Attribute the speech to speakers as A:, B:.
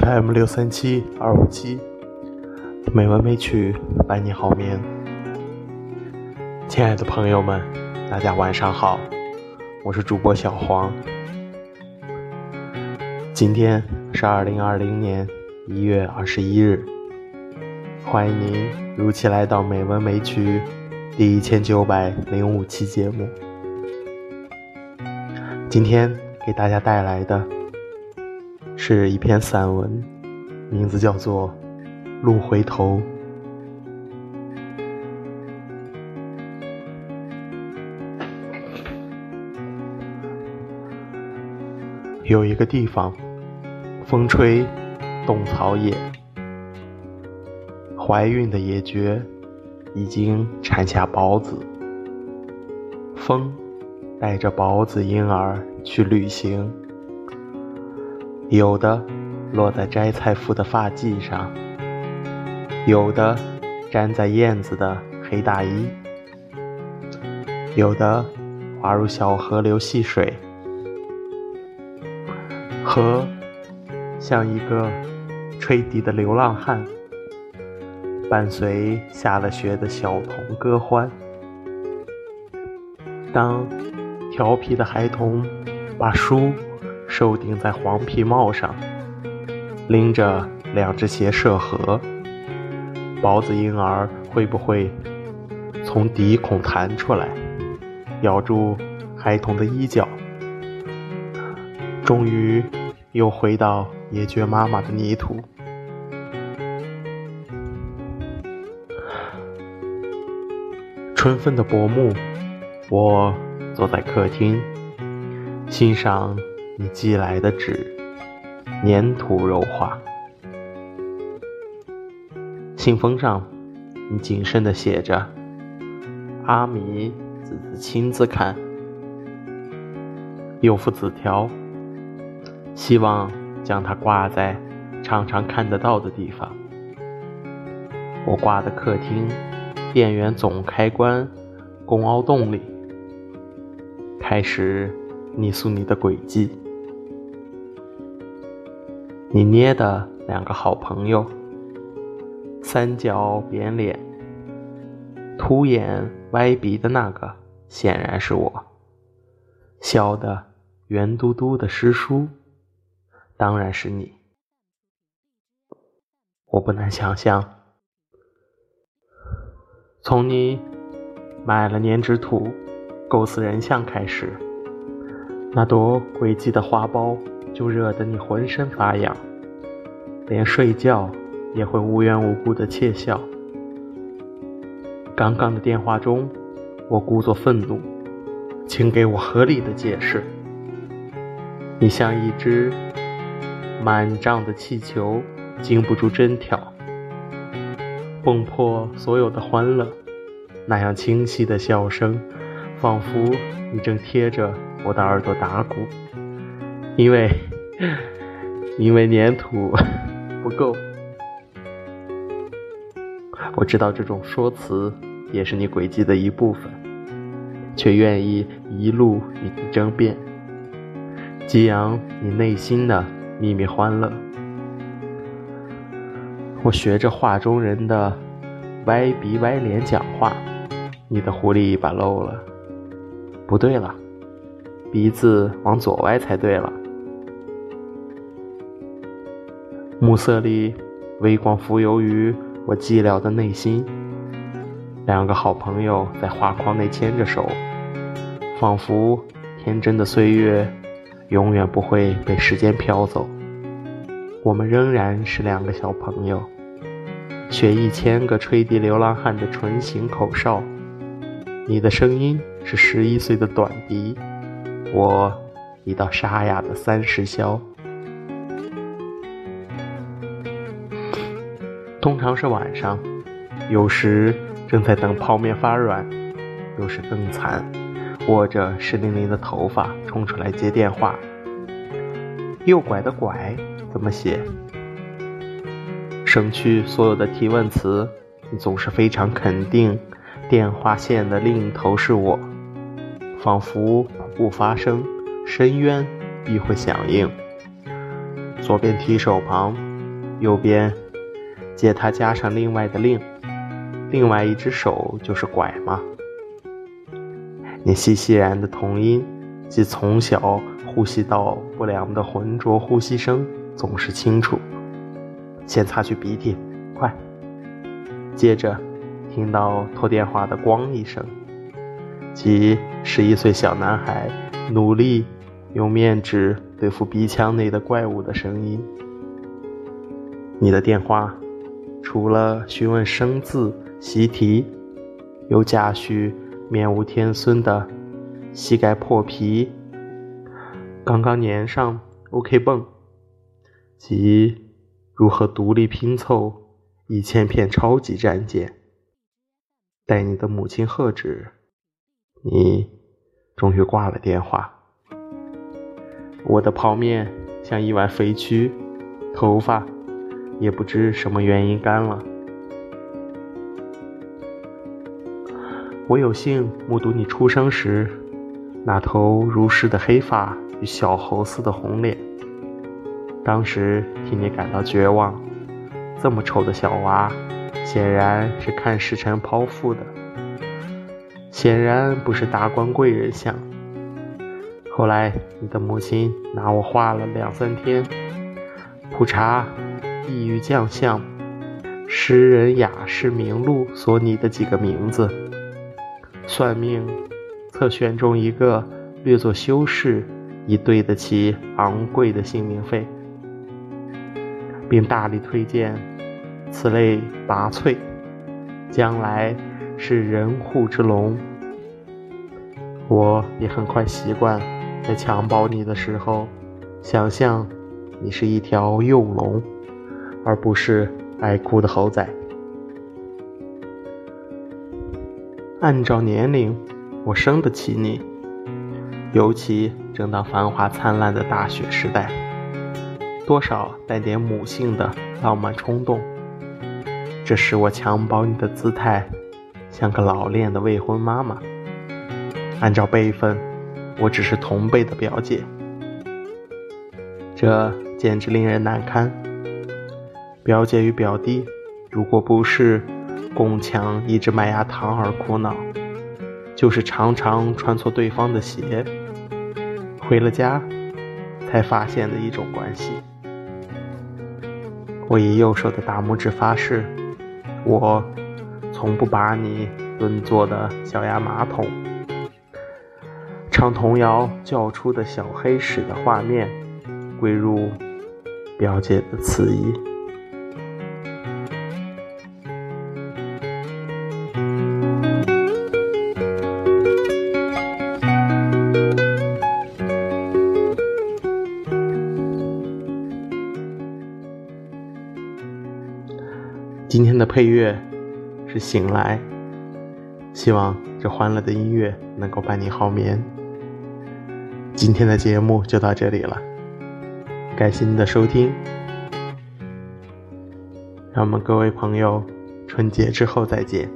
A: FM 六三七二五七，美文美曲伴你好眠。亲爱的朋友们，大家晚上好，我是主播小黄。今天是二零二零年一月二十一日，欢迎您如期来到《美文美曲》第一千九百零五期节目。今天给大家带来的。是一篇散文，名字叫做《路回头》。有一个地方，风吹动草野，怀孕的野蕨已经产下宝子，风带着宝子婴儿去旅行。有的落在摘菜妇的发髻上，有的粘在燕子的黑大衣，有的滑入小河流戏水。河像一个吹笛的流浪汉，伴随下了学的小童歌欢。当调皮的孩童把书。收顶在黄皮帽上，拎着两只鞋涉河。包子婴儿会不会从鼻孔弹出来，咬住孩童的衣角？终于又回到野蕨妈妈的泥土。春分的薄暮，我坐在客厅，欣赏。你寄来的纸，粘土柔滑。信封上，你谨慎地写着：“阿米子子亲自看。”有副纸条，希望将它挂在常常看得到的地方。我挂的客厅电源总开关公凹洞里，开始你塑你的轨迹。你捏的两个好朋友，三角扁脸、凸眼歪鼻的那个，显然是我；笑的圆嘟嘟的师叔，当然是你。我不难想象，从你买了粘纸土，构思人像开始，那朵诡计的花苞。就热得你浑身发痒，连睡觉也会无缘无故的窃笑。刚刚的电话中，我故作愤怒，请给我合理的解释。你像一只满胀的气球，经不住针挑，蹦破所有的欢乐。那样清晰的笑声，仿佛你正贴着我的耳朵打鼓。因为，因为粘土不够。我知道这种说辞也是你诡计的一部分，却愿意一路与你争辩，激扬你内心的秘密欢乐。我学着画中人的歪鼻歪脸讲话，你的狐狸尾巴漏了，不对了，鼻子往左歪才对了。暮色里，微光浮游于我寂寥的内心。两个好朋友在画框内牵着手，仿佛天真的岁月永远不会被时间飘走。我们仍然是两个小朋友，学一千个吹笛流浪汉的唇形口哨。你的声音是十一岁的短笛，我一道沙哑的三十箫。通常是晚上，有时正在等泡面发软，有时更惨，握着湿淋淋的头发冲出来接电话。右拐的拐怎么写？省去所有的提问词，你总是非常肯定，电话线的另一头是我，仿佛不发声，深渊必会响应。左边提手旁，右边借它加上另外的令，另外一只手就是拐嘛。你细细然的童音，即从小呼吸道不良的浑浊呼吸声总是清楚。先擦去鼻涕，快。接着听到拖电话的“咣”一声，即十一岁小男孩努力用面纸对付鼻腔内的怪物的声音。你的电话除了询问生字习题，又夹叙。面无天孙的膝盖破皮，刚刚粘上 OK 绷，及如何独立拼凑一千片超级战舰。待你的母亲喝止，你终于挂了电话。我的泡面像一碗肥蛆，头发也不知什么原因干了。我有幸目睹你出生时那头如诗的黑发与小猴似的红脸，当时替你感到绝望。这么丑的小娃，显然是看时辰剖腹的，显然不是达官贵人相。后来你的母亲拿我画了两三天，普查意欲将相，诗人雅士名录所拟的几个名字。算命，测选中一个略作修饰，以对得起昂贵的姓名费，并大力推荐此类拔萃，将来是人户之龙。我也很快习惯在襁褓你的时候，想象你是一条幼龙，而不是爱哭的猴仔。按照年龄，我生得起你，尤其正当繁华灿烂的大学时代，多少带点母性的浪漫冲动。这使我襁褓你的姿态，像个老练的未婚妈妈。按照辈分，我只是同辈的表姐，这简直令人难堪。表姐与表弟，如果不是……共抢一只麦芽糖而苦恼，就是常常穿错对方的鞋，回了家才发现的一种关系。我以右手的大拇指发誓，我从不把你蹲坐的小牙马桶、唱童谣叫出的小黑屎的画面归入表姐的词意。今天的配乐是《醒来》，希望这欢乐的音乐能够伴你好眠。今天的节目就到这里了，感谢您的收听，让我们各位朋友春节之后再见。